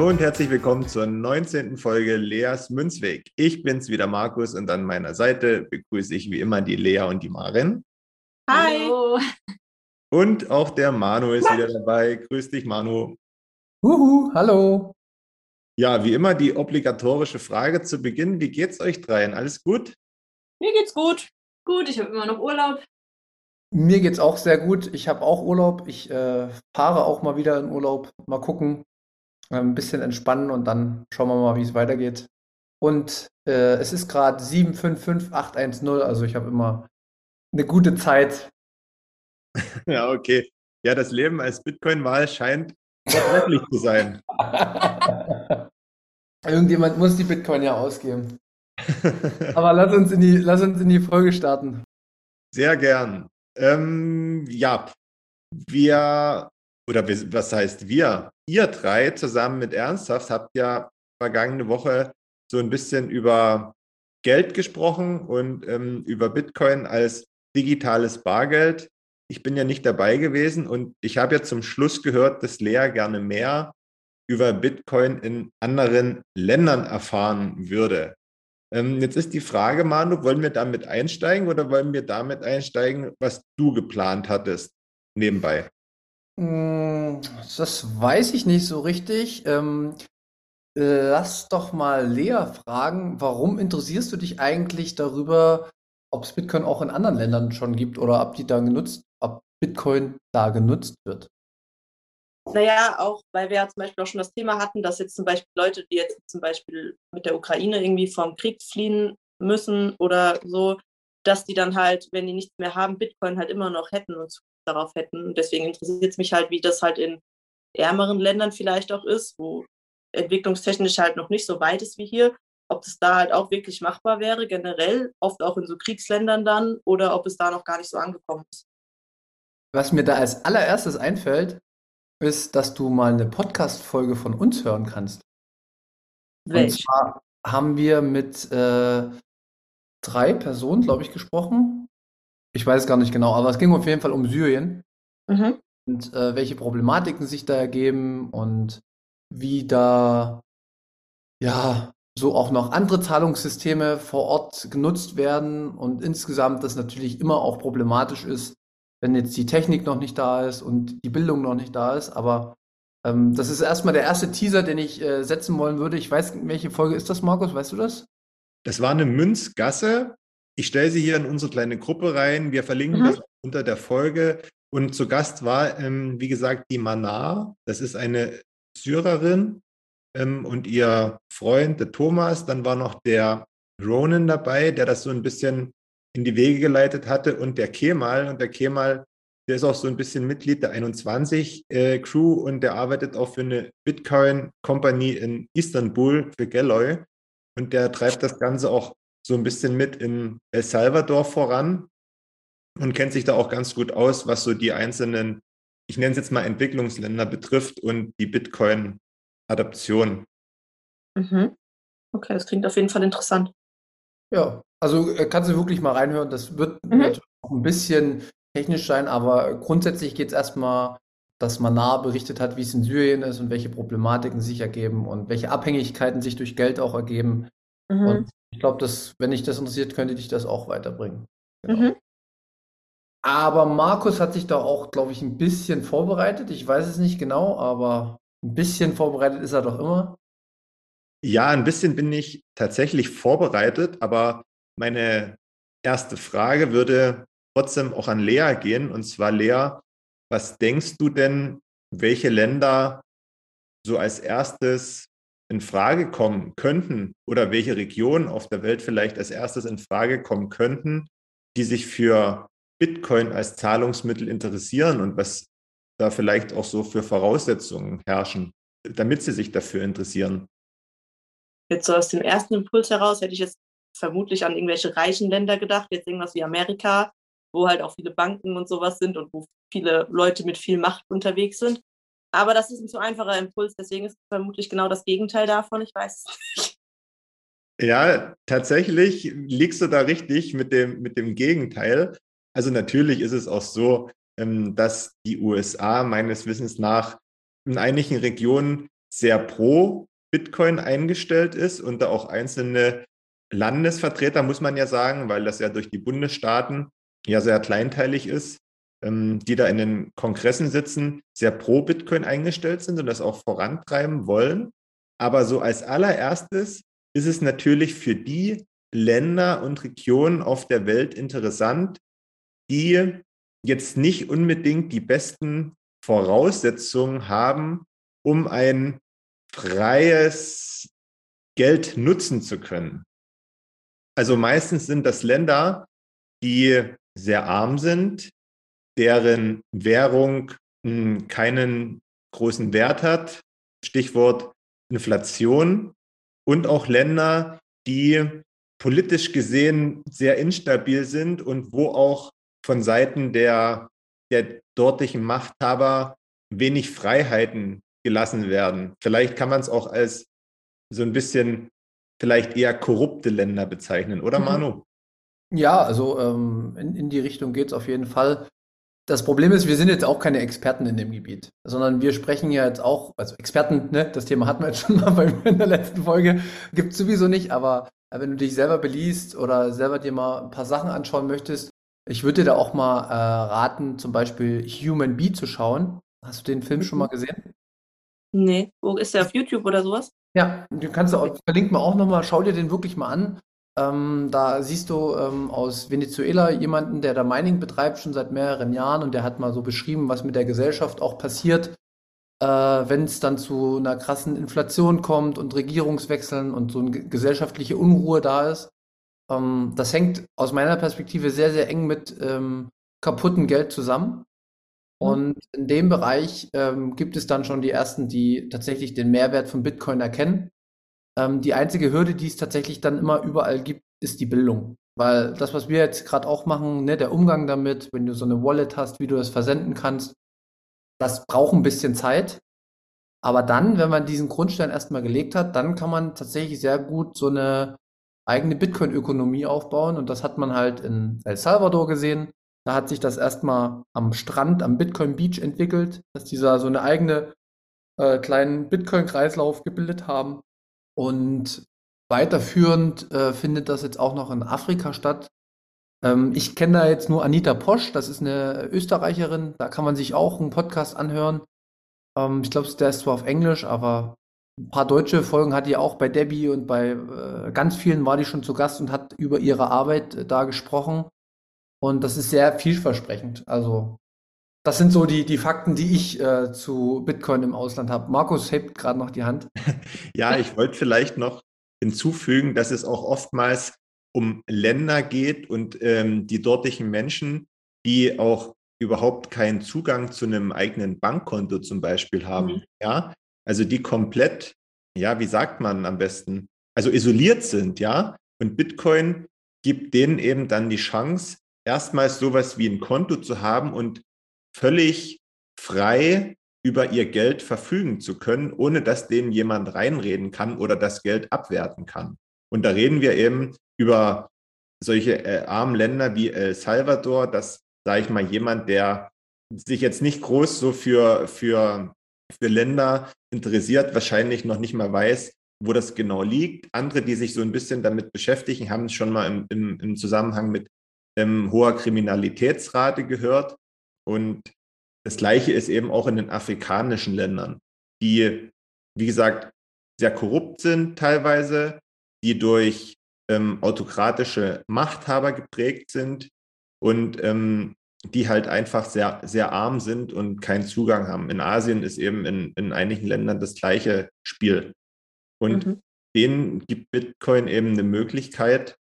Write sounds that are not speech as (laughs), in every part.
Hallo und herzlich willkommen zur 19. Folge Leas Münzweg. Ich bin's wieder, Markus, und an meiner Seite begrüße ich wie immer die Lea und die Marin. Hi. Hallo. Und auch der Manu ist wieder dabei. Grüß dich, Manu. Uhu, hallo. Ja, wie immer die obligatorische Frage zu Beginn. Wie geht's euch dreien? Alles gut? Mir geht's gut. Gut, ich habe immer noch Urlaub. Mir geht's auch sehr gut. Ich habe auch Urlaub. Ich äh, fahre auch mal wieder in Urlaub. Mal gucken, ein bisschen entspannen und dann schauen wir mal, wie es weitergeht. Und äh, es ist gerade 755810, also ich habe immer eine gute Zeit. (laughs) Ja, okay. Ja, das Leben als Bitcoin-Wahl scheint vortrefflich zu sein. (laughs) Irgendjemand muss die Bitcoin ja ausgeben. (laughs) Aber lass uns in die, lass uns in die Folge starten. Sehr gern. Ähm, ja, wir oder was heißt wir? Ihr drei zusammen mit Ernsthaft habt ja vergangene Woche so ein bisschen über Geld gesprochen und ähm, über Bitcoin als digitales Bargeld. Ich bin ja nicht dabei gewesen und ich habe ja zum Schluss gehört, dass Lea gerne mehr über Bitcoin in anderen Ländern erfahren würde. Ähm, jetzt ist die Frage, Manu, wollen wir damit einsteigen oder wollen wir damit einsteigen, was du geplant hattest nebenbei? Hm, das weiß ich nicht so richtig. Ähm, lass doch mal Lea fragen, warum interessierst du dich eigentlich darüber, ob es Bitcoin auch in anderen Ländern schon gibt oder ob die da genutzt, ob Bitcoin da genutzt wird? Naja, auch weil wir ja zum Beispiel auch schon das Thema hatten, dass jetzt zum Beispiel Leute, die jetzt zum Beispiel mit der Ukraine irgendwie vom Krieg fliehen müssen oder so, dass die dann halt, wenn die nichts mehr haben, Bitcoin halt immer noch hätten und darauf hätten. deswegen interessiert es mich halt, wie das halt in ärmeren Ländern vielleicht auch ist, wo entwicklungstechnisch halt noch nicht so weit ist wie hier, ob das da halt auch wirklich machbar wäre, generell, oft auch in so Kriegsländern dann, oder ob es da noch gar nicht so angekommen ist. Was mir da als allererstes einfällt, ist, dass du mal eine Podcast-Folge von uns hören kannst. Welch? Und zwar haben wir mit äh, drei Personen, glaube ich, gesprochen. Ich weiß gar nicht genau, aber es ging auf jeden Fall um Syrien. Mhm. Und äh, welche Problematiken sich da ergeben und wie da ja so auch noch andere Zahlungssysteme vor Ort genutzt werden und insgesamt das natürlich immer auch problematisch ist, wenn jetzt die Technik noch nicht da ist und die Bildung noch nicht da ist. Aber ähm, das ist erstmal der erste Teaser, den ich äh, setzen wollen würde. Ich weiß, welche Folge ist das, Markus? Weißt du das? Das war eine Münzgasse. Ich stelle sie hier in unsere kleine Gruppe rein. Wir verlinken mhm. das unter der Folge. Und zu Gast war, ähm, wie gesagt, die Manar. Das ist eine Syrerin ähm, und ihr Freund, der Thomas. Dann war noch der Ronan dabei, der das so ein bisschen in die Wege geleitet hatte und der Kemal. Und der Kemal, der ist auch so ein bisschen Mitglied der 21 äh, Crew und der arbeitet auch für eine Bitcoin Company in Istanbul für Galloy. Und der treibt das Ganze auch so ein bisschen mit in El Salvador voran und kennt sich da auch ganz gut aus, was so die einzelnen, ich nenne es jetzt mal Entwicklungsländer betrifft und die Bitcoin-Adaption. Mhm. Okay, das klingt auf jeden Fall interessant. Ja, also äh, kannst du wirklich mal reinhören. Das wird mhm. natürlich auch ein bisschen technisch sein, aber grundsätzlich geht es erstmal, dass man nahe berichtet hat, wie es in Syrien ist und welche Problematiken sich ergeben und welche Abhängigkeiten sich durch Geld auch ergeben. Mhm. Und ich glaube, wenn dich das interessiert, könnte dich das auch weiterbringen. Genau. Mhm. Aber Markus hat sich da auch, glaube ich, ein bisschen vorbereitet. Ich weiß es nicht genau, aber ein bisschen vorbereitet ist er doch immer. Ja, ein bisschen bin ich tatsächlich vorbereitet, aber meine erste Frage würde trotzdem auch an Lea gehen. Und zwar, Lea, was denkst du denn, welche Länder so als erstes in Frage kommen könnten oder welche Regionen auf der Welt vielleicht als erstes in Frage kommen könnten, die sich für Bitcoin als Zahlungsmittel interessieren und was da vielleicht auch so für Voraussetzungen herrschen, damit sie sich dafür interessieren? Jetzt so aus dem ersten Impuls heraus hätte ich jetzt vermutlich an irgendwelche reichen Länder gedacht, jetzt irgendwas wie Amerika, wo halt auch viele Banken und sowas sind und wo viele Leute mit viel Macht unterwegs sind. Aber das ist ein zu einfacher Impuls, deswegen ist es vermutlich genau das Gegenteil davon. Ich weiß es nicht. Ja, tatsächlich liegst du da richtig mit dem, mit dem Gegenteil. Also natürlich ist es auch so, ähm, dass die USA meines Wissens nach in einigen Regionen sehr pro Bitcoin eingestellt ist und da auch einzelne Landesvertreter, muss man ja sagen, weil das ja durch die Bundesstaaten ja sehr kleinteilig ist, die da in den Kongressen sitzen, sehr pro Bitcoin eingestellt sind und das auch vorantreiben wollen. Aber so als allererstes ist es natürlich für die Länder und Regionen auf der Welt interessant, die jetzt nicht unbedingt die besten Voraussetzungen haben, um ein freies Geld nutzen zu können. Also meistens sind das Länder, die sehr arm sind, deren Währung hm, keinen großen Wert hat, Stichwort Inflation, und auch Länder, die politisch gesehen sehr instabil sind und wo auch von Seiten der, der dortigen Machthaber wenig Freiheiten gelassen werden. Vielleicht kann man es auch als so ein bisschen vielleicht eher korrupte Länder bezeichnen, oder mhm. Manu? Ja, also ähm, in, in die Richtung geht es auf jeden Fall. Das Problem ist, wir sind jetzt auch keine Experten in dem Gebiet, sondern wir sprechen ja jetzt auch, also Experten, ne, das Thema hatten wir jetzt schon (laughs) mal bei, in der letzten Folge, gibt es sowieso nicht, aber wenn du dich selber beliest oder selber dir mal ein paar Sachen anschauen möchtest, ich würde dir da auch mal äh, raten, zum Beispiel Human Bee zu schauen. Hast du den Film schon mal mhm. gesehen? Nee, wo ist der auf YouTube oder sowas? Ja, du kannst auch, verlinkt mir auch nochmal, schau dir den wirklich mal an. Ähm, da siehst du ähm, aus Venezuela jemanden, der da Mining betreibt, schon seit mehreren Jahren und der hat mal so beschrieben, was mit der Gesellschaft auch passiert, äh, wenn es dann zu einer krassen Inflation kommt und Regierungswechseln und so eine gesellschaftliche Unruhe da ist. Ähm, das hängt aus meiner Perspektive sehr, sehr eng mit ähm, kaputtem Geld zusammen. Mhm. Und in dem Bereich ähm, gibt es dann schon die ersten, die tatsächlich den Mehrwert von Bitcoin erkennen ähm, die einzige Hürde, die es tatsächlich dann immer überall gibt, ist die Bildung. Weil das, was wir jetzt gerade auch machen, ne, der Umgang damit, wenn du so eine Wallet hast, wie du das versenden kannst, das braucht ein bisschen Zeit. Aber dann, wenn man diesen Grundstein erstmal gelegt hat, dann kann man tatsächlich sehr gut so eine eigene Bitcoin-Ökonomie aufbauen. Und das hat man halt in El Salvador gesehen. Da hat sich das erstmal am Strand, am Bitcoin Beach entwickelt, dass dieser so eine eigene äh, kleinen Bitcoin-Kreislauf gebildet haben. Und weiterführend äh, findet das jetzt auch noch in Afrika statt. Ähm, ich kenne da jetzt nur Anita Posch, das ist eine Österreicherin, da kann man sich auch einen Podcast anhören. Ähm, ich glaube, der ist zwar auf Englisch, aber ein paar deutsche Folgen hat die auch bei Debbie und bei äh, ganz vielen war die schon zu Gast und hat über ihre Arbeit äh, da gesprochen. Und das ist sehr vielversprechend. Also das sind so die, die Fakten, die ich äh, zu Bitcoin im Ausland habe. Markus hebt gerade noch die Hand. (laughs) ja, ich wollte vielleicht noch hinzufügen, dass es auch oftmals um Länder geht und ähm, die dortigen Menschen, die auch überhaupt keinen Zugang zu einem eigenen Bankkonto zum Beispiel haben. Mhm. Ja, also die komplett, ja, wie sagt man am besten, also isoliert sind, ja. Und Bitcoin gibt denen eben dann die Chance, erstmals sowas wie ein Konto zu haben und völlig frei über ihr Geld verfügen zu können, ohne dass denen jemand reinreden kann oder das Geld abwerten kann. Und da reden wir eben über solche äh, armen Länder wie El Salvador, dass, sage ich mal, jemand, der sich jetzt nicht groß so für, für, für Länder interessiert, wahrscheinlich noch nicht mal weiß, wo das genau liegt. Andere, die sich so ein bisschen damit beschäftigen, haben es schon mal im, im, im Zusammenhang mit ähm, hoher Kriminalitätsrate gehört. Und das Gleiche ist eben auch in den afrikanischen Ländern, die, wie gesagt, sehr korrupt sind teilweise, die durch ähm, autokratische Machthaber geprägt sind und ähm, die halt einfach sehr, sehr arm sind und keinen Zugang haben. In Asien ist eben in, in einigen Ländern das gleiche Spiel. Und mhm. denen gibt Bitcoin eben eine Möglichkeit,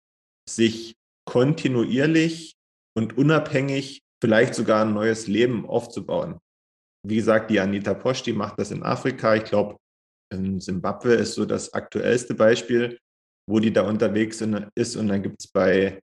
sich kontinuierlich und unabhängig vielleicht sogar ein neues Leben aufzubauen. Wie gesagt, die Anita Posch, die macht das in Afrika. Ich glaube, Simbabwe ist so das aktuellste Beispiel, wo die da unterwegs ist. Und dann gibt es bei,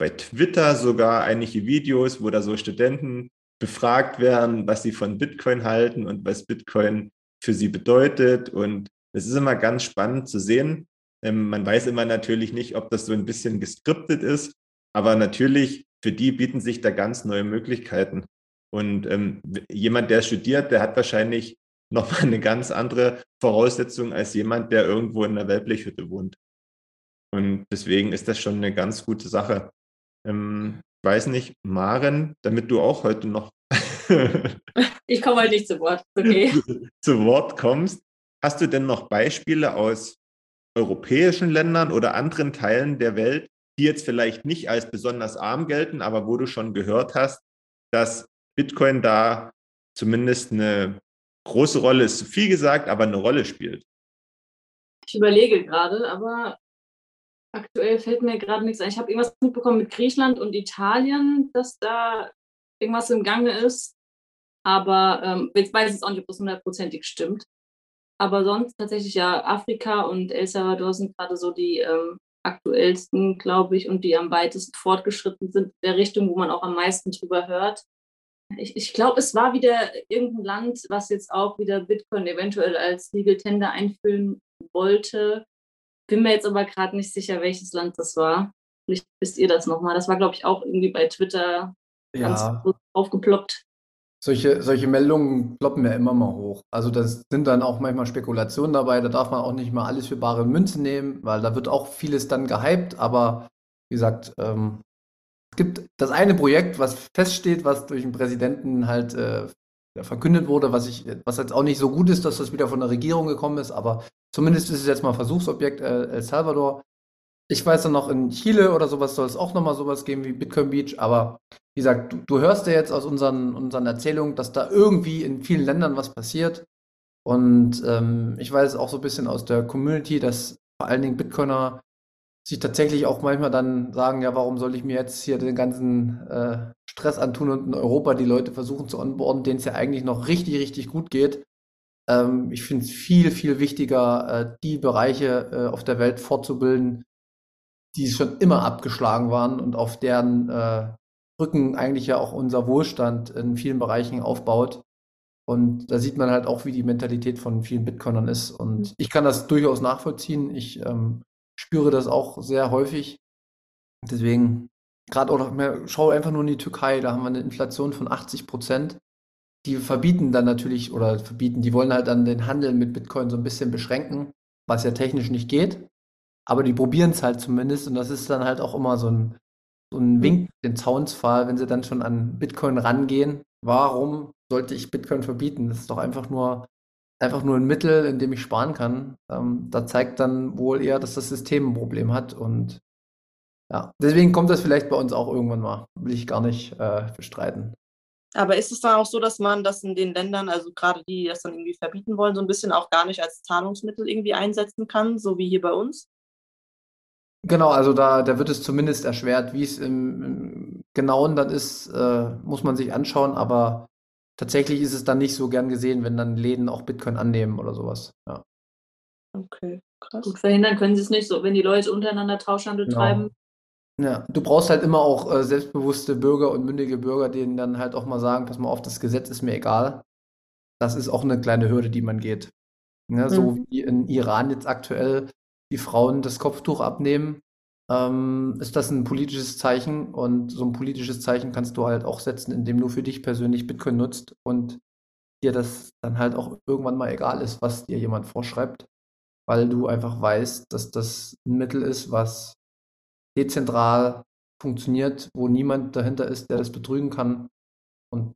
bei Twitter sogar einige Videos, wo da so Studenten befragt werden, was sie von Bitcoin halten und was Bitcoin für sie bedeutet. Und es ist immer ganz spannend zu sehen. Ähm, man weiß immer natürlich nicht, ob das so ein bisschen geskriptet ist, aber natürlich für die bieten sich da ganz neue Möglichkeiten. Und ähm, jemand, der studiert, der hat wahrscheinlich (laughs) nochmal eine ganz andere Voraussetzung als jemand, der irgendwo in der Wellblechhütte wohnt. Und deswegen ist das schon eine ganz gute Sache. Ähm, weiß nicht, Maren, damit du auch heute noch (laughs) ich komme heute nicht zu Wort, (laughs) okay. zu Wort kommst, hast du denn noch Beispiele aus europäischen Ländern oder anderen Teilen der Welt, die jetzt vielleicht nicht als besonders arm gelten, aber wo du schon gehört hast, dass Bitcoin da zumindest eine große Rolle ist, zu viel gesagt, aber eine Rolle spielt? Ich überlege gerade, aber aktuell fällt mir gerade nichts ein. Ich habe irgendwas mitbekommen mit Griechenland und Italien, dass da irgendwas im Gange ist. Aber ähm, ich weiß jetzt auch nicht, ob das hundertprozentig stimmt. Aber sonst tatsächlich ja Afrika und El Salvador sind gerade so die ähm, aktuellsten, glaube ich, und die am weitesten fortgeschritten sind, der Richtung, wo man auch am meisten drüber hört. Ich, ich glaube, es war wieder irgendein Land, was jetzt auch wieder Bitcoin eventuell als Legal Tender einfüllen wollte. Bin mir jetzt aber gerade nicht sicher, welches Land das war. Vielleicht wisst ihr das nochmal. Das war, glaube ich, auch irgendwie bei Twitter ganz ja. aufgeploppt. Solche, solche Meldungen ploppen ja immer mal hoch. Also das sind dann auch manchmal Spekulationen dabei. Da darf man auch nicht mal alles für bare Münze nehmen, weil da wird auch vieles dann gehypt. Aber wie gesagt, ähm, es gibt das eine Projekt, was feststeht, was durch den Präsidenten halt äh, verkündet wurde, was ich, was jetzt auch nicht so gut ist, dass das wieder von der Regierung gekommen ist, aber zumindest ist es jetzt mal Versuchsobjekt äh, El Salvador. Ich weiß dann noch, in Chile oder sowas soll es auch nochmal sowas geben wie Bitcoin Beach, aber wie gesagt, du, du hörst ja jetzt aus unseren, unseren Erzählungen, dass da irgendwie in vielen Ländern was passiert. Und ähm, ich weiß auch so ein bisschen aus der Community, dass vor allen Dingen Bitcoiner sich tatsächlich auch manchmal dann sagen, ja, warum soll ich mir jetzt hier den ganzen äh, Stress antun und in Europa die Leute versuchen zu onboarden, denen es ja eigentlich noch richtig, richtig gut geht. Ähm, ich finde es viel, viel wichtiger, äh, die Bereiche äh, auf der Welt fortzubilden, die schon immer abgeschlagen waren und auf deren äh, Rücken eigentlich ja auch unser Wohlstand in vielen Bereichen aufbaut. Und da sieht man halt auch, wie die Mentalität von vielen Bitcoinern ist. Und mhm. ich kann das durchaus nachvollziehen. Ich ähm, spüre das auch sehr häufig. Deswegen, gerade auch noch, schau einfach nur in die Türkei, da haben wir eine Inflation von 80 Prozent. Die verbieten dann natürlich, oder verbieten, die wollen halt dann den Handel mit Bitcoin so ein bisschen beschränken, was ja technisch nicht geht. Aber die probieren es halt zumindest und das ist dann halt auch immer so ein, so ein Wink, den Zaunsfall, wenn sie dann schon an Bitcoin rangehen. Warum sollte ich Bitcoin verbieten? Das ist doch einfach nur, einfach nur ein Mittel, in dem ich sparen kann. Ähm, da zeigt dann wohl eher, dass das System ein Problem hat und ja, deswegen kommt das vielleicht bei uns auch irgendwann mal. Will ich gar nicht äh, bestreiten. Aber ist es dann auch so, dass man das in den Ländern, also gerade die, die das dann irgendwie verbieten wollen, so ein bisschen auch gar nicht als Zahlungsmittel irgendwie einsetzen kann, so wie hier bei uns? Genau, also da, da wird es zumindest erschwert. Wie es im, im Genauen dann ist, äh, muss man sich anschauen, aber tatsächlich ist es dann nicht so gern gesehen, wenn dann Läden auch Bitcoin annehmen oder sowas. Ja. Okay, krass. Gut, verhindern können sie es nicht so, wenn die Leute untereinander Tauschhandel genau. treiben. Ja, du brauchst halt immer auch äh, selbstbewusste Bürger und mündige Bürger, denen dann halt auch mal sagen, pass mal auf, das Gesetz ist mir egal. Das ist auch eine kleine Hürde, die man geht. Ja, mhm. So wie in Iran jetzt aktuell die Frauen das Kopftuch abnehmen, ähm, ist das ein politisches Zeichen. Und so ein politisches Zeichen kannst du halt auch setzen, indem du für dich persönlich Bitcoin nutzt und dir das dann halt auch irgendwann mal egal ist, was dir jemand vorschreibt, weil du einfach weißt, dass das ein Mittel ist, was dezentral funktioniert, wo niemand dahinter ist, der das betrügen kann und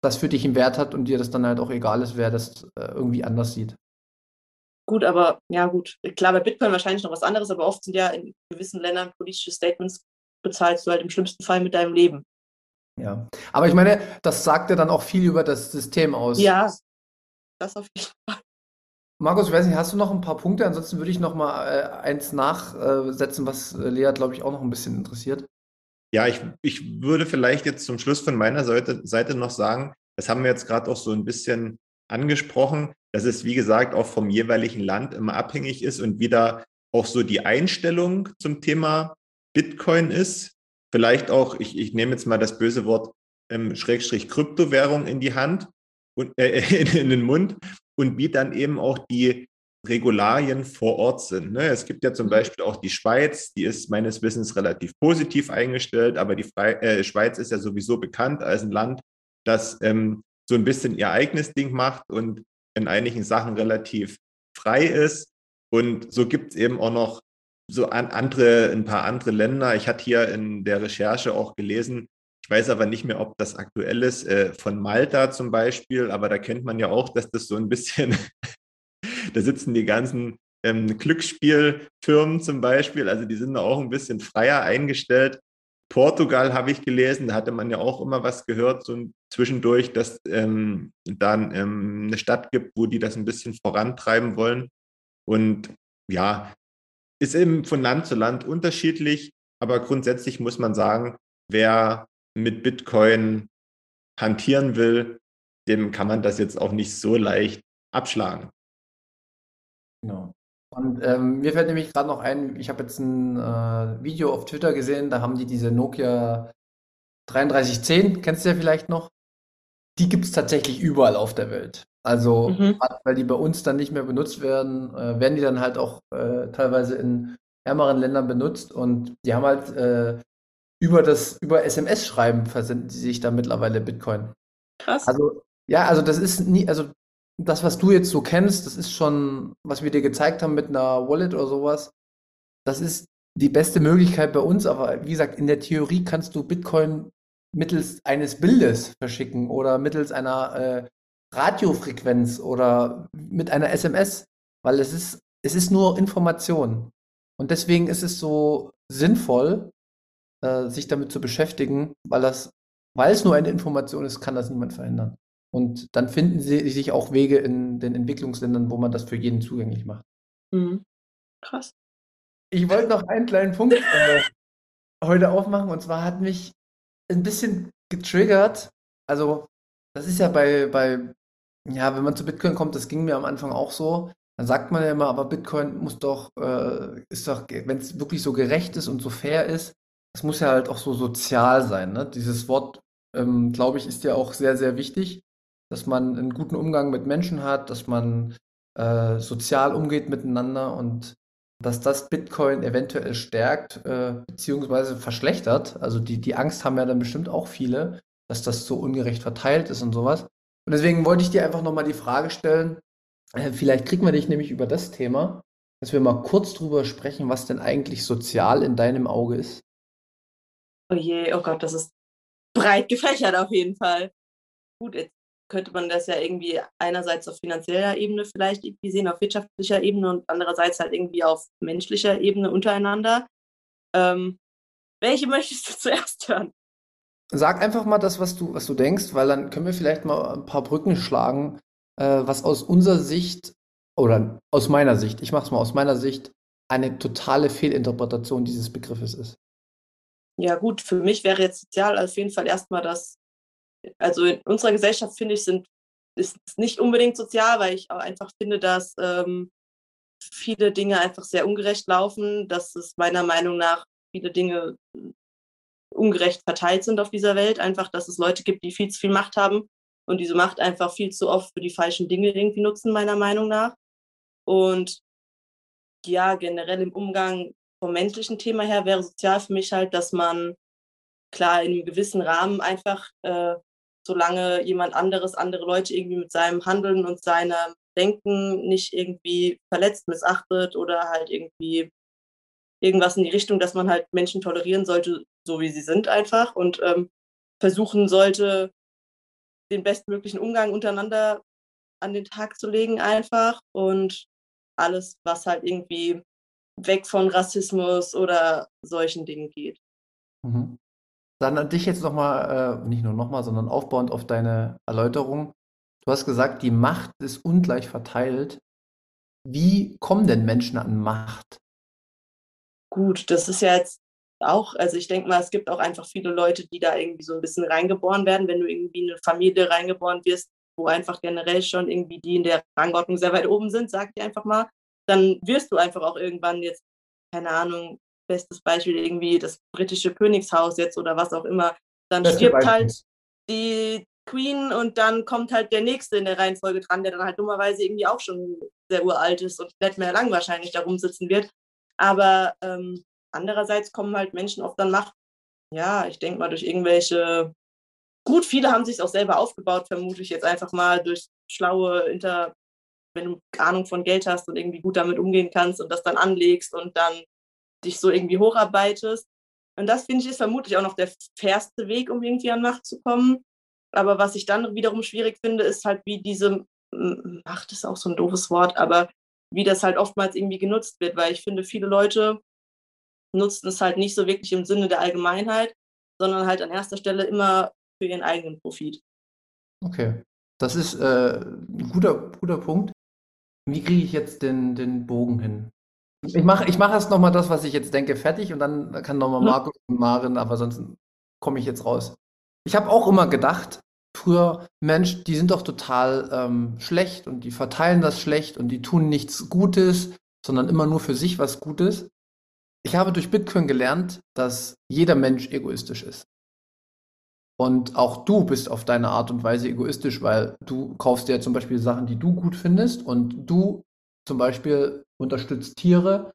das für dich einen Wert hat und dir das dann halt auch egal ist, wer das äh, irgendwie anders sieht. Gut, aber ja gut, klar, bei Bitcoin wahrscheinlich noch was anderes, aber oft sind ja in gewissen Ländern politische Statements, bezahlst du halt im schlimmsten Fall mit deinem Leben. Ja, aber ich meine, das sagt ja dann auch viel über das System aus. Ja, das auf jeden Fall. Markus, ich weiß nicht, hast du noch ein paar Punkte? Ansonsten würde ich noch mal äh, eins nachsetzen, was äh, Lea, glaube ich, auch noch ein bisschen interessiert. Ja, ich, ich würde vielleicht jetzt zum Schluss von meiner Seite, Seite noch sagen, das haben wir jetzt gerade auch so ein bisschen angesprochen, dass es, wie gesagt, auch vom jeweiligen Land immer abhängig ist und wieder auch so die Einstellung zum Thema Bitcoin ist. Vielleicht auch, ich, ich nehme jetzt mal das böse Wort ähm, Schrägstrich Kryptowährung in die Hand und äh, (laughs) in, den Mund und wie dann eben auch die Regularien vor Ort sind. Ne? Es gibt ja zum mhm. Beispiel auch die Schweiz, die ist meines Wissens relativ positiv eingestellt, aber die Fre äh, Schweiz ist ja sowieso bekannt als ein Land, das ähm, so ein bisschen ihr eigenes Ding macht und in einigen Sachen relativ frei ist. Und so gibt es eben auch noch so an andere, ein paar andere Länder. Ich hatte hier in der Recherche auch gelesen, ich weiß aber nicht mehr, ob das aktuell ist, äh, von Malta zum Beispiel, aber da kennt man ja auch, dass das so ein bisschen, (laughs) da sitzen die ganzen ähm, Glücksspielfirmen zum Beispiel, also die sind da auch ein bisschen freier eingestellt. Portugal habe ich gelesen, da hatte man ja auch immer was gehört, so zwischendurch, dass ähm, dann ähm, eine Stadt gibt, wo die das ein bisschen vorantreiben wollen. Und ja, ist eben von Land zu Land unterschiedlich, aber grundsätzlich muss man sagen, wer mit Bitcoin hantieren will, dem kann man das jetzt auch nicht so leicht abschlagen. Genau. Und ähm, mir fällt nämlich gerade noch ein, ich habe jetzt ein äh, Video auf Twitter gesehen, da haben die diese Nokia 3310, kennst du ja vielleicht noch? Die gibt es tatsächlich überall auf der Welt. Also, mhm. weil die bei uns dann nicht mehr benutzt werden, äh, werden die dann halt auch äh, teilweise in ärmeren Ländern benutzt und die haben halt äh, über das, über SMS-Schreiben versenden sie sich da mittlerweile Bitcoin. Krass. Also, ja, also das ist nie, also das, was du jetzt so kennst, das ist schon, was wir dir gezeigt haben mit einer Wallet oder sowas, das ist die beste Möglichkeit bei uns, aber wie gesagt, in der Theorie kannst du Bitcoin mittels eines Bildes verschicken oder mittels einer äh, Radiofrequenz oder mit einer SMS, weil es ist, es ist nur Information. Und deswegen ist es so sinnvoll, äh, sich damit zu beschäftigen, weil das, weil es nur eine Information ist, kann das niemand verhindern. Und dann finden sie sich auch Wege in den Entwicklungsländern, wo man das für jeden zugänglich macht. Mhm. Krass. Ich wollte noch einen kleinen Punkt äh, heute aufmachen und zwar hat mich ein bisschen getriggert. Also, das ist ja bei, bei, ja, wenn man zu Bitcoin kommt, das ging mir am Anfang auch so. Dann sagt man ja immer, aber Bitcoin muss doch, äh, ist doch, wenn es wirklich so gerecht ist und so fair ist, es muss ja halt auch so sozial sein. Ne? Dieses Wort, ähm, glaube ich, ist ja auch sehr, sehr wichtig dass man einen guten Umgang mit Menschen hat, dass man äh, sozial umgeht miteinander und dass das Bitcoin eventuell stärkt äh, beziehungsweise verschlechtert. Also die, die Angst haben ja dann bestimmt auch viele, dass das so ungerecht verteilt ist und sowas. Und deswegen wollte ich dir einfach nochmal die Frage stellen, äh, vielleicht kriegen wir dich nämlich über das Thema, dass wir mal kurz drüber sprechen, was denn eigentlich sozial in deinem Auge ist. Oh je, oh Gott, das ist breit gefächert auf jeden Fall. Gut, jetzt könnte man das ja irgendwie einerseits auf finanzieller Ebene vielleicht irgendwie sehen, auf wirtschaftlicher Ebene und andererseits halt irgendwie auf menschlicher Ebene untereinander. Ähm, welche möchtest du (laughs) zuerst hören? Sag einfach mal das, was du, was du denkst, weil dann können wir vielleicht mal ein paar Brücken schlagen, äh, was aus unserer Sicht oder aus meiner Sicht, ich mache es mal aus meiner Sicht, eine totale Fehlinterpretation dieses Begriffes ist. Ja gut, für mich wäre jetzt sozial auf jeden Fall erstmal das also in unserer Gesellschaft finde ich, sind, ist nicht unbedingt sozial, weil ich auch einfach finde, dass ähm, viele Dinge einfach sehr ungerecht laufen, dass es meiner Meinung nach viele Dinge ungerecht verteilt sind auf dieser Welt. Einfach, dass es Leute gibt, die viel zu viel Macht haben und diese Macht einfach viel zu oft für die falschen Dinge irgendwie nutzen, meiner Meinung nach. Und ja, generell im Umgang vom menschlichen Thema her wäre sozial für mich halt, dass man klar in einem gewissen Rahmen einfach äh, solange jemand anderes, andere Leute irgendwie mit seinem Handeln und seinem Denken nicht irgendwie verletzt, missachtet oder halt irgendwie irgendwas in die Richtung, dass man halt Menschen tolerieren sollte, so wie sie sind einfach und ähm, versuchen sollte, den bestmöglichen Umgang untereinander an den Tag zu legen einfach und alles, was halt irgendwie weg von Rassismus oder solchen Dingen geht. Mhm. Dann an dich jetzt nochmal, äh, nicht nur nochmal, sondern aufbauend auf deine Erläuterung. Du hast gesagt, die Macht ist ungleich verteilt. wie kommen denn Menschen an Macht? Gut, das ist ja jetzt auch, also ich denke mal, es gibt auch einfach viele Leute, die da irgendwie so ein bisschen reingeboren werden, wenn du irgendwie in eine Familie reingeboren wirst, wo einfach generell schon irgendwie die in der Rangordnung sehr weit oben sind, sag ich einfach mal, dann wirst du einfach auch irgendwann jetzt, keine Ahnung, bestes Beispiel irgendwie das britische Königshaus jetzt oder was auch immer, dann das stirbt halt die Queen und dann kommt halt der Nächste in der Reihenfolge dran, der dann halt dummerweise irgendwie auch schon sehr uralt ist und nicht mehr lang wahrscheinlich da rumsitzen wird. Aber ähm, andererseits kommen halt Menschen oft an Macht. Ja, ich denke mal durch irgendwelche, gut, viele haben sich auch selber aufgebaut, vermute ich jetzt einfach mal durch schlaue Inter, wenn du Ahnung von Geld hast und irgendwie gut damit umgehen kannst und das dann anlegst und dann dich so irgendwie hocharbeitest. Und das finde ich ist vermutlich auch noch der fairste Weg, um irgendwie an Macht zu kommen. Aber was ich dann wiederum schwierig finde, ist halt, wie diese Macht ist auch so ein doofes Wort, aber wie das halt oftmals irgendwie genutzt wird, weil ich finde, viele Leute nutzen es halt nicht so wirklich im Sinne der Allgemeinheit, sondern halt an erster Stelle immer für ihren eigenen Profit. Okay, das ist äh, ein guter, guter Punkt. Wie kriege ich jetzt den, den Bogen hin? Ich mache ich mach erst nochmal das, was ich jetzt denke, fertig und dann kann nochmal Markus und Marin, aber sonst komme ich jetzt raus. Ich habe auch immer gedacht, früher, Mensch, die sind doch total ähm, schlecht und die verteilen das schlecht und die tun nichts Gutes, sondern immer nur für sich was Gutes. Ich habe durch Bitcoin gelernt, dass jeder Mensch egoistisch ist. Und auch du bist auf deine Art und Weise egoistisch, weil du kaufst dir zum Beispiel Sachen, die du gut findest und du zum Beispiel unterstützt Tiere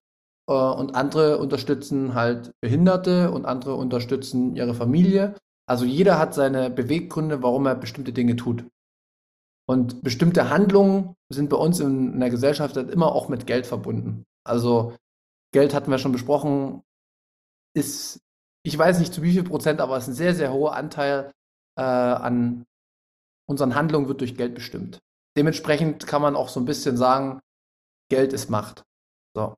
äh, und andere unterstützen halt Behinderte und andere unterstützen ihre Familie. Also jeder hat seine Beweggründe, warum er bestimmte Dinge tut. Und bestimmte Handlungen sind bei uns in, in der Gesellschaft halt immer auch mit Geld verbunden. Also Geld hatten wir schon besprochen, ist, ich weiß nicht zu wie viel Prozent, aber es ist ein sehr, sehr hoher Anteil äh, an unseren Handlungen wird durch Geld bestimmt. Dementsprechend kann man auch so ein bisschen sagen, Geld ist Macht. So.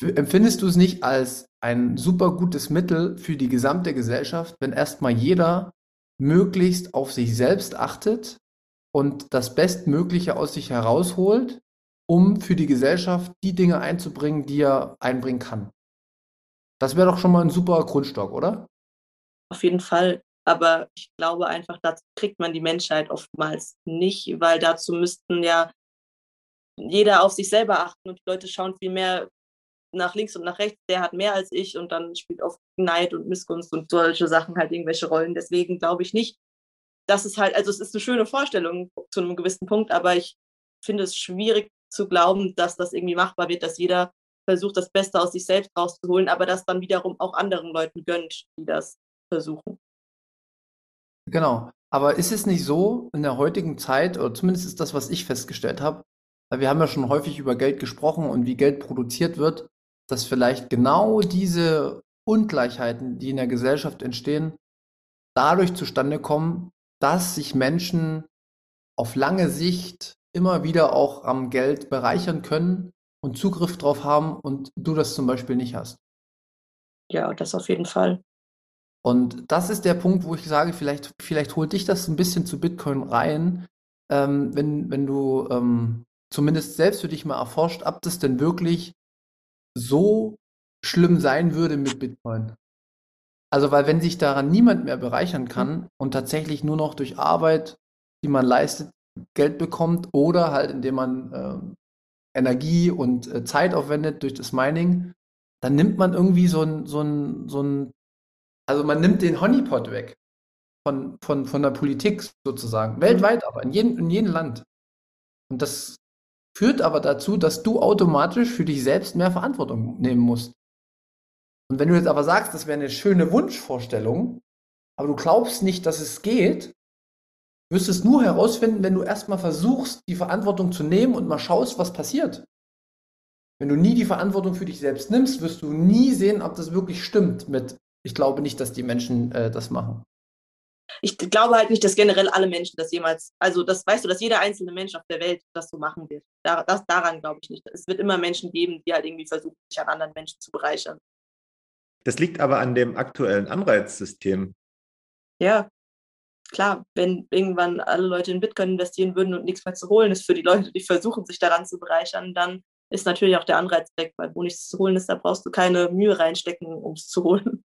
Empfindest du es nicht als ein super gutes Mittel für die gesamte Gesellschaft, wenn erstmal jeder möglichst auf sich selbst achtet und das Bestmögliche aus sich herausholt, um für die Gesellschaft die Dinge einzubringen, die er einbringen kann? Das wäre doch schon mal ein super Grundstock, oder? Auf jeden Fall. Aber ich glaube einfach, dazu kriegt man die Menschheit oftmals nicht, weil dazu müssten ja jeder auf sich selber achten und die Leute schauen viel mehr nach links und nach rechts, der hat mehr als ich und dann spielt oft Neid und Missgunst und solche Sachen halt irgendwelche Rollen. Deswegen glaube ich nicht, dass es halt, also es ist eine schöne Vorstellung zu einem gewissen Punkt, aber ich finde es schwierig zu glauben, dass das irgendwie machbar wird, dass jeder versucht, das Beste aus sich selbst rauszuholen, aber das dann wiederum auch anderen Leuten gönnt, die das versuchen. Genau. Aber ist es nicht so in der heutigen Zeit, oder zumindest ist das, was ich festgestellt habe, wir haben ja schon häufig über Geld gesprochen und wie Geld produziert wird, dass vielleicht genau diese Ungleichheiten, die in der Gesellschaft entstehen, dadurch zustande kommen, dass sich Menschen auf lange Sicht immer wieder auch am Geld bereichern können und Zugriff drauf haben und du das zum Beispiel nicht hast. Ja, das auf jeden Fall. Und das ist der Punkt, wo ich sage, vielleicht, vielleicht holt dich das ein bisschen zu Bitcoin rein, ähm, wenn, wenn du ähm, zumindest selbst für dich mal erforscht, ob das denn wirklich so schlimm sein würde mit Bitcoin. Also, weil wenn sich daran niemand mehr bereichern kann und tatsächlich nur noch durch Arbeit, die man leistet, Geld bekommt oder halt indem man äh, Energie und äh, Zeit aufwendet durch das Mining, dann nimmt man irgendwie so ein, so ein, so ein, also man nimmt den Honeypot weg von, von, von der Politik sozusagen, weltweit aber, in jedem, in jedem Land. Und das führt aber dazu, dass du automatisch für dich selbst mehr Verantwortung nehmen musst. Und wenn du jetzt aber sagst, das wäre eine schöne Wunschvorstellung, aber du glaubst nicht, dass es geht, wirst du es nur herausfinden, wenn du erstmal versuchst, die Verantwortung zu nehmen und mal schaust, was passiert. Wenn du nie die Verantwortung für dich selbst nimmst, wirst du nie sehen, ob das wirklich stimmt mit, ich glaube nicht, dass die Menschen äh, das machen ich glaube halt nicht, dass generell alle Menschen das jemals, also das weißt du, dass jeder einzelne Mensch auf der Welt das so machen wird. Da, das, daran glaube ich nicht. Es wird immer Menschen geben, die halt irgendwie versuchen, sich an anderen Menschen zu bereichern. Das liegt aber an dem aktuellen Anreizsystem. Ja, klar, wenn irgendwann alle Leute in Bitcoin investieren würden und nichts mehr zu holen ist für die Leute, die versuchen, sich daran zu bereichern, dann ist natürlich auch der Anreiz weg, weil wo nichts zu holen ist, da brauchst du keine Mühe reinstecken, um es zu holen.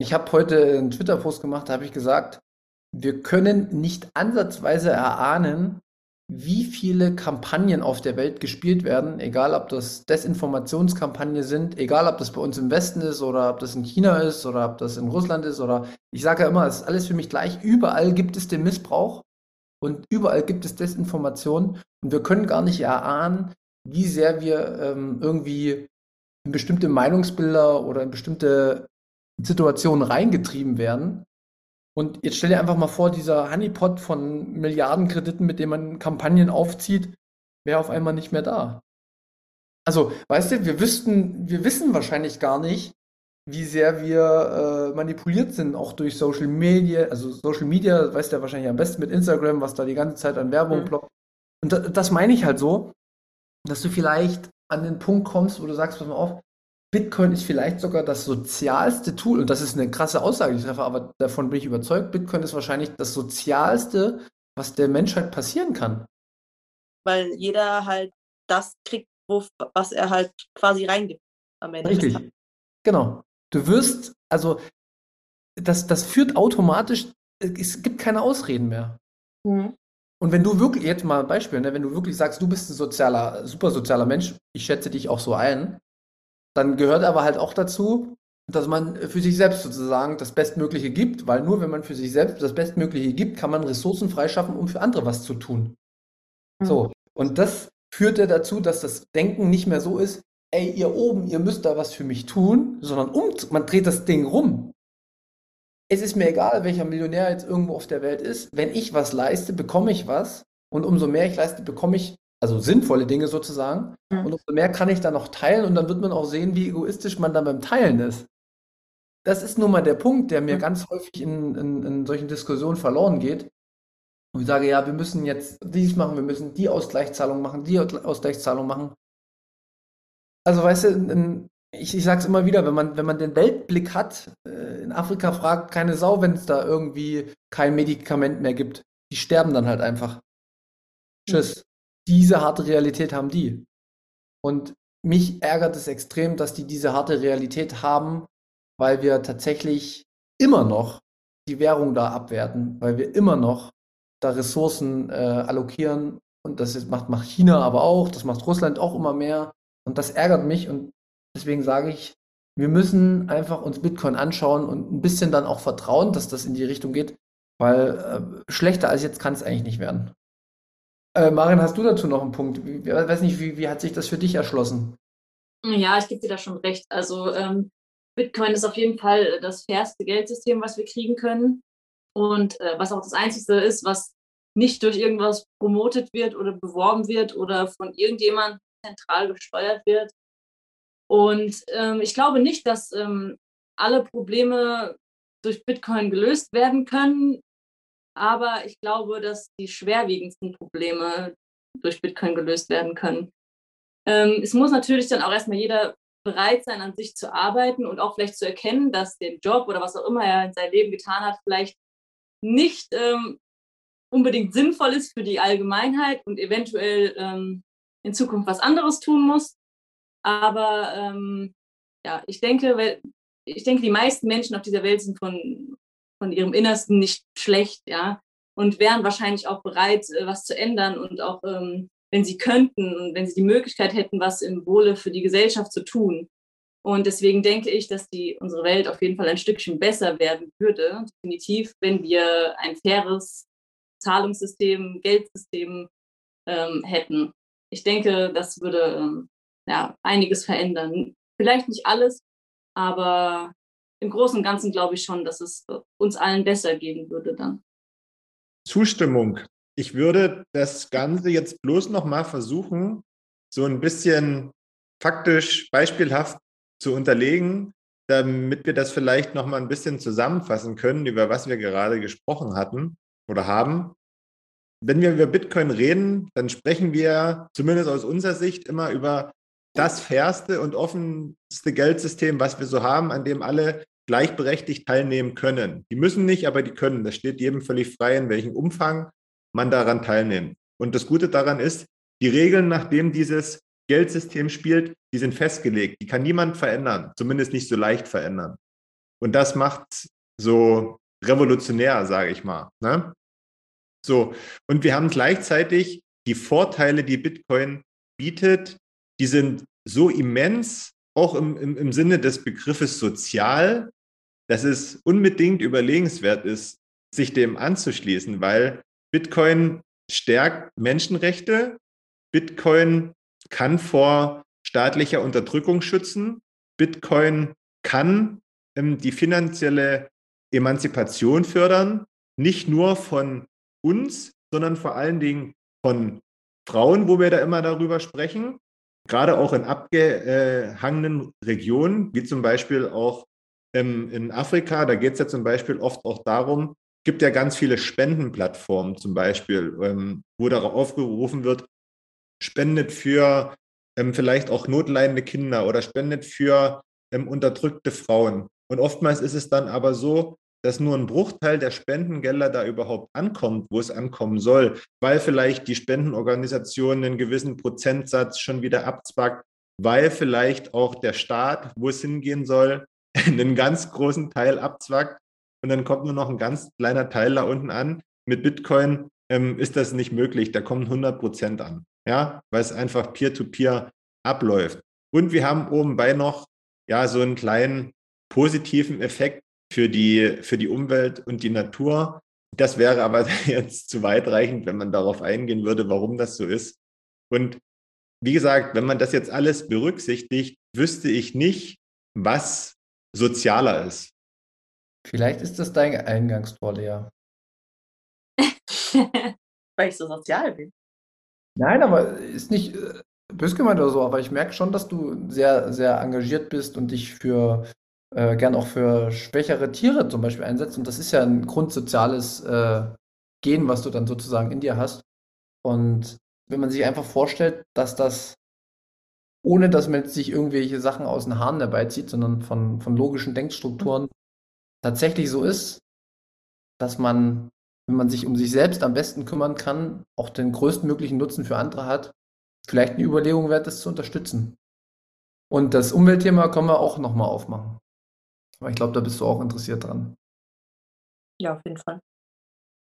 Ich habe heute einen Twitter-Post gemacht, da habe ich gesagt, wir können nicht ansatzweise erahnen, wie viele Kampagnen auf der Welt gespielt werden, egal ob das Desinformationskampagnen sind, egal ob das bei uns im Westen ist oder ob das in China ist oder ob das in Russland ist oder ich sage ja immer, es ist alles für mich gleich. Überall gibt es den Missbrauch und überall gibt es Desinformation und wir können gar nicht erahnen, wie sehr wir ähm, irgendwie in bestimmte Meinungsbilder oder in bestimmte Situationen reingetrieben werden und jetzt stell dir einfach mal vor, dieser Honeypot von Milliardenkrediten, mit dem man Kampagnen aufzieht, wäre auf einmal nicht mehr da. Also, weißt du, wir wüssten, wir wissen wahrscheinlich gar nicht, wie sehr wir äh, manipuliert sind, auch durch Social Media. Also Social Media, weißt du ja wahrscheinlich am besten mit Instagram, was da die ganze Zeit an Werbung mhm. ploppt. Und das, das meine ich halt so, dass du vielleicht an den Punkt kommst, wo du sagst, pass mal auf, Bitcoin ist vielleicht sogar das sozialste Tool, und das ist eine krasse Aussage, die ich treffe, aber davon bin ich überzeugt, Bitcoin ist wahrscheinlich das sozialste, was der Menschheit passieren kann. Weil jeder halt das kriegt, wo, was er halt quasi reingibt am Ende. Richtig. Genau. Du wirst, also das, das führt automatisch, es gibt keine Ausreden mehr. Mhm. Und wenn du wirklich, jetzt mal ein Beispiel, ne, wenn du wirklich sagst, du bist ein sozialer, super sozialer Mensch, ich schätze dich auch so ein, dann gehört aber halt auch dazu, dass man für sich selbst sozusagen das Bestmögliche gibt, weil nur wenn man für sich selbst das Bestmögliche gibt, kann man Ressourcen freischaffen, um für andere was zu tun. Mhm. So. Und das führt ja dazu, dass das Denken nicht mehr so ist, ey, ihr oben, ihr müsst da was für mich tun, sondern um, man dreht das Ding rum. Es ist mir egal, welcher Millionär jetzt irgendwo auf der Welt ist. Wenn ich was leiste, bekomme ich was. Und umso mehr ich leiste, bekomme ich also sinnvolle Dinge sozusagen. Mhm. Und umso mehr kann ich dann noch teilen und dann wird man auch sehen, wie egoistisch man dann beim Teilen ist. Das ist nun mal der Punkt, der mir mhm. ganz häufig in, in, in solchen Diskussionen verloren geht. Und ich sage, ja, wir müssen jetzt dies machen, wir müssen die Ausgleichszahlung machen, die Ausgleichszahlung machen. Also weißt du, ich, ich sage es immer wieder, wenn man, wenn man den Weltblick hat, äh, in Afrika fragt keine Sau, wenn es da irgendwie kein Medikament mehr gibt. Die sterben dann halt einfach. Tschüss diese harte Realität haben die. Und mich ärgert es extrem, dass die diese harte Realität haben, weil wir tatsächlich immer noch die Währung da abwerten, weil wir immer noch da Ressourcen äh, allokieren. Und das macht, macht China aber auch, das macht Russland auch immer mehr. Und das ärgert mich. Und deswegen sage ich, wir müssen einfach uns Bitcoin anschauen und ein bisschen dann auch vertrauen, dass das in die Richtung geht, weil äh, schlechter als jetzt kann es eigentlich nicht werden. Äh, Marin, hast du dazu noch einen Punkt? Ich weiß nicht, wie, wie hat sich das für dich erschlossen? Ja, ich gebe dir da schon recht. Also ähm, Bitcoin ist auf jeden Fall das fairste Geldsystem, was wir kriegen können. Und äh, was auch das Einzige ist, was nicht durch irgendwas promotet wird oder beworben wird oder von irgendjemandem zentral gesteuert wird. Und ähm, ich glaube nicht, dass ähm, alle Probleme durch Bitcoin gelöst werden können. Aber ich glaube, dass die schwerwiegendsten Probleme durch Bitcoin gelöst werden können. Ähm, es muss natürlich dann auch erstmal jeder bereit sein, an sich zu arbeiten und auch vielleicht zu erkennen, dass der Job oder was auch immer er in seinem Leben getan hat, vielleicht nicht ähm, unbedingt sinnvoll ist für die Allgemeinheit und eventuell ähm, in Zukunft was anderes tun muss. Aber ähm, ja, ich denke, ich denke, die meisten Menschen auf dieser Welt sind von von ihrem Innersten nicht schlecht, ja, und wären wahrscheinlich auch bereit, äh, was zu ändern und auch, ähm, wenn sie könnten und wenn sie die Möglichkeit hätten, was im Wohle für die Gesellschaft zu tun. Und deswegen denke ich, dass die, unsere Welt auf jeden Fall ein Stückchen besser werden würde, definitiv, wenn wir ein faires Zahlungssystem, Geldsystem ähm, hätten. Ich denke, das würde ähm, ja, einiges verändern. Vielleicht nicht alles, aber im Großen und Ganzen glaube ich schon, dass es äh, uns allen besser gehen würde dann. Zustimmung. Ich würde das Ganze jetzt bloß noch mal versuchen, so ein bisschen faktisch beispielhaft zu unterlegen, damit wir das vielleicht noch mal ein bisschen zusammenfassen können, über was wir gerade gesprochen hatten oder haben. Wenn wir über Bitcoin reden, dann sprechen wir zumindest aus unserer Sicht immer über das fairste und offenste Geldsystem, was wir so haben, an dem alle gleichberechtigt teilnehmen können. Die müssen nicht, aber die können. Das steht jedem völlig frei, in welchem Umfang man daran teilnimmt. Und das Gute daran ist, die Regeln, nachdem dieses Geldsystem spielt, die sind festgelegt. Die kann niemand verändern, zumindest nicht so leicht verändern. Und das macht so revolutionär, sage ich mal. Ne? So, und wir haben gleichzeitig die Vorteile, die Bitcoin bietet, die sind so immens, auch im, im, im Sinne des Begriffes sozial, dass es unbedingt überlegenswert ist, sich dem anzuschließen, weil Bitcoin stärkt Menschenrechte, Bitcoin kann vor staatlicher Unterdrückung schützen, Bitcoin kann ähm, die finanzielle Emanzipation fördern, nicht nur von uns, sondern vor allen Dingen von Frauen, wo wir da immer darüber sprechen, gerade auch in abgehangenen Regionen, wie zum Beispiel auch ähm, in Afrika, da geht es ja zum Beispiel oft auch darum, gibt ja ganz viele Spendenplattformen zum Beispiel, ähm, wo darauf aufgerufen wird, spendet für ähm, vielleicht auch notleidende Kinder oder spendet für ähm, unterdrückte Frauen. Und oftmals ist es dann aber so, dass nur ein Bruchteil der Spendengelder da überhaupt ankommt, wo es ankommen soll, weil vielleicht die Spendenorganisation einen gewissen Prozentsatz schon wieder abzwackt, weil vielleicht auch der Staat, wo es hingehen soll, (laughs) einen ganz großen Teil abzwackt und dann kommt nur noch ein ganz kleiner Teil da unten an. Mit Bitcoin ähm, ist das nicht möglich, da kommen 100 Prozent an, ja, weil es einfach peer-to-peer -peer abläuft. Und wir haben obenbei noch ja so einen kleinen positiven Effekt, für die, für die Umwelt und die Natur. Das wäre aber (laughs) jetzt zu weitreichend, wenn man darauf eingehen würde, warum das so ist. Und wie gesagt, wenn man das jetzt alles berücksichtigt, wüsste ich nicht, was sozialer ist. Vielleicht ist das dein Eingangstor, Lea. (laughs) Weil ich so sozial bin. Nein, aber ist nicht äh, bös gemeint oder so, aber ich merke schon, dass du sehr, sehr engagiert bist und dich für äh, gern auch für schwächere Tiere zum Beispiel einsetzt. Und das ist ja ein grundsoziales äh, Gen, was du dann sozusagen in dir hast. Und wenn man sich einfach vorstellt, dass das, ohne dass man sich irgendwelche Sachen aus den Haaren herbeizieht, sondern von, von logischen Denkstrukturen tatsächlich so ist, dass man, wenn man sich um sich selbst am besten kümmern kann, auch den größtmöglichen Nutzen für andere hat, vielleicht eine Überlegung wert ist, zu unterstützen. Und das Umweltthema können wir auch nochmal aufmachen. Aber ich glaube, da bist du auch interessiert dran. Ja, auf jeden Fall.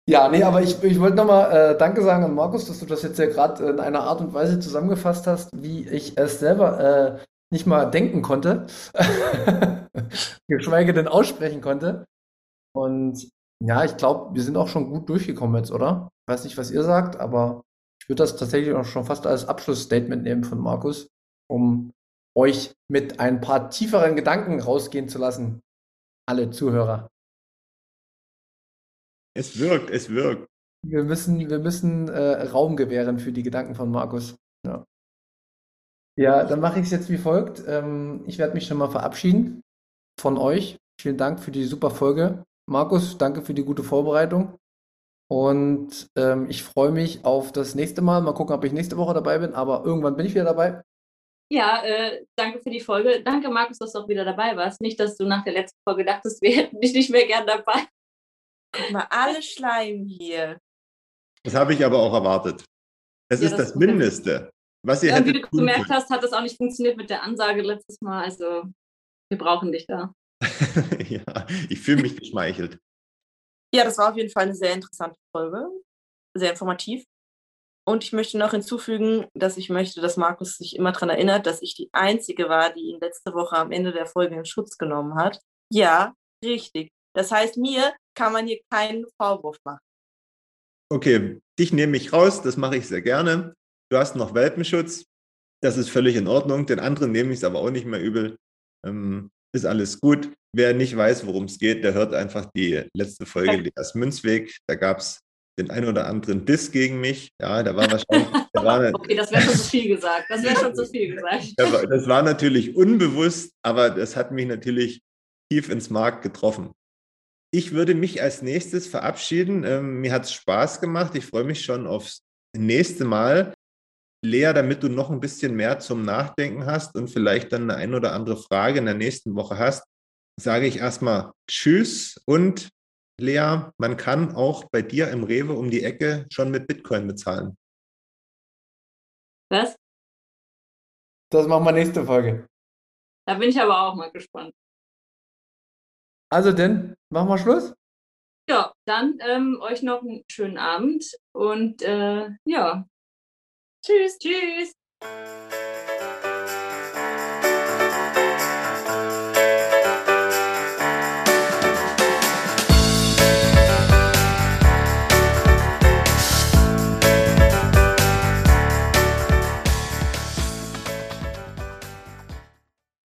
Ja, nee, aber ich, ich wollte nochmal äh, Danke sagen an Markus, dass du das jetzt ja gerade in einer Art und Weise zusammengefasst hast, wie ich es selber äh, nicht mal denken konnte, (laughs) geschweige denn aussprechen konnte. Und ja, ich glaube, wir sind auch schon gut durchgekommen jetzt, oder? Ich weiß nicht, was ihr sagt, aber ich würde das tatsächlich auch schon fast als Abschlussstatement nehmen von Markus, um euch mit ein paar tieferen Gedanken rausgehen zu lassen, alle Zuhörer. Es wirkt, es wirkt. Wir müssen, wir müssen äh, Raum gewähren für die Gedanken von Markus. Ja, ja dann mache ich es jetzt wie folgt. Ähm, ich werde mich schon mal verabschieden von euch. Vielen Dank für die super Folge. Markus, danke für die gute Vorbereitung. Und ähm, ich freue mich auf das nächste Mal. Mal gucken, ob ich nächste Woche dabei bin, aber irgendwann bin ich wieder dabei. Ja, äh, danke für die Folge. Danke, Markus, dass du auch wieder dabei warst. Nicht, dass du nach der letzten Folge dachtest, (laughs) wir hätten dich nicht mehr gern dabei. Guck mal, alle Schleim hier. Das habe ich aber auch erwartet. Es ja, ist das, das Mindeste, was ihr ja, hättet Wie du gemerkt hast, hat das auch nicht funktioniert mit der Ansage letztes Mal. Also, wir brauchen dich da. (laughs) ja, ich fühle mich (laughs) geschmeichelt. Ja, das war auf jeden Fall eine sehr interessante Folge. Sehr informativ. Und ich möchte noch hinzufügen, dass ich möchte, dass Markus sich immer daran erinnert, dass ich die Einzige war, die ihn letzte Woche am Ende der Folge in Schutz genommen hat. Ja, richtig. Das heißt, mir kann man hier keinen Vorwurf machen. Okay, dich nehme ich raus, das mache ich sehr gerne. Du hast noch Welpenschutz, das ist völlig in Ordnung. Den anderen nehme ich es aber auch nicht mehr übel. Ähm, ist alles gut. Wer nicht weiß, worum es geht, der hört einfach die letzte Folge Leas Münzweg. Da gab es den einen oder anderen Diss gegen mich. Ja, da war wahrscheinlich. (laughs) Da war okay, das wäre schon zu viel gesagt. Das wäre schon zu viel gesagt. Das war natürlich unbewusst, aber das hat mich natürlich tief ins Mark getroffen. Ich würde mich als nächstes verabschieden. Ähm, mir hat es Spaß gemacht. Ich freue mich schon aufs nächste Mal. Lea, damit du noch ein bisschen mehr zum Nachdenken hast und vielleicht dann eine ein oder andere Frage in der nächsten Woche hast, sage ich erstmal Tschüss und Lea, man kann auch bei dir im Rewe um die Ecke schon mit Bitcoin bezahlen. Was? Das machen wir nächste Folge. Da bin ich aber auch mal gespannt. Also denn, machen wir Schluss? Ja, dann ähm, euch noch einen schönen Abend und äh, ja. Tschüss, tschüss.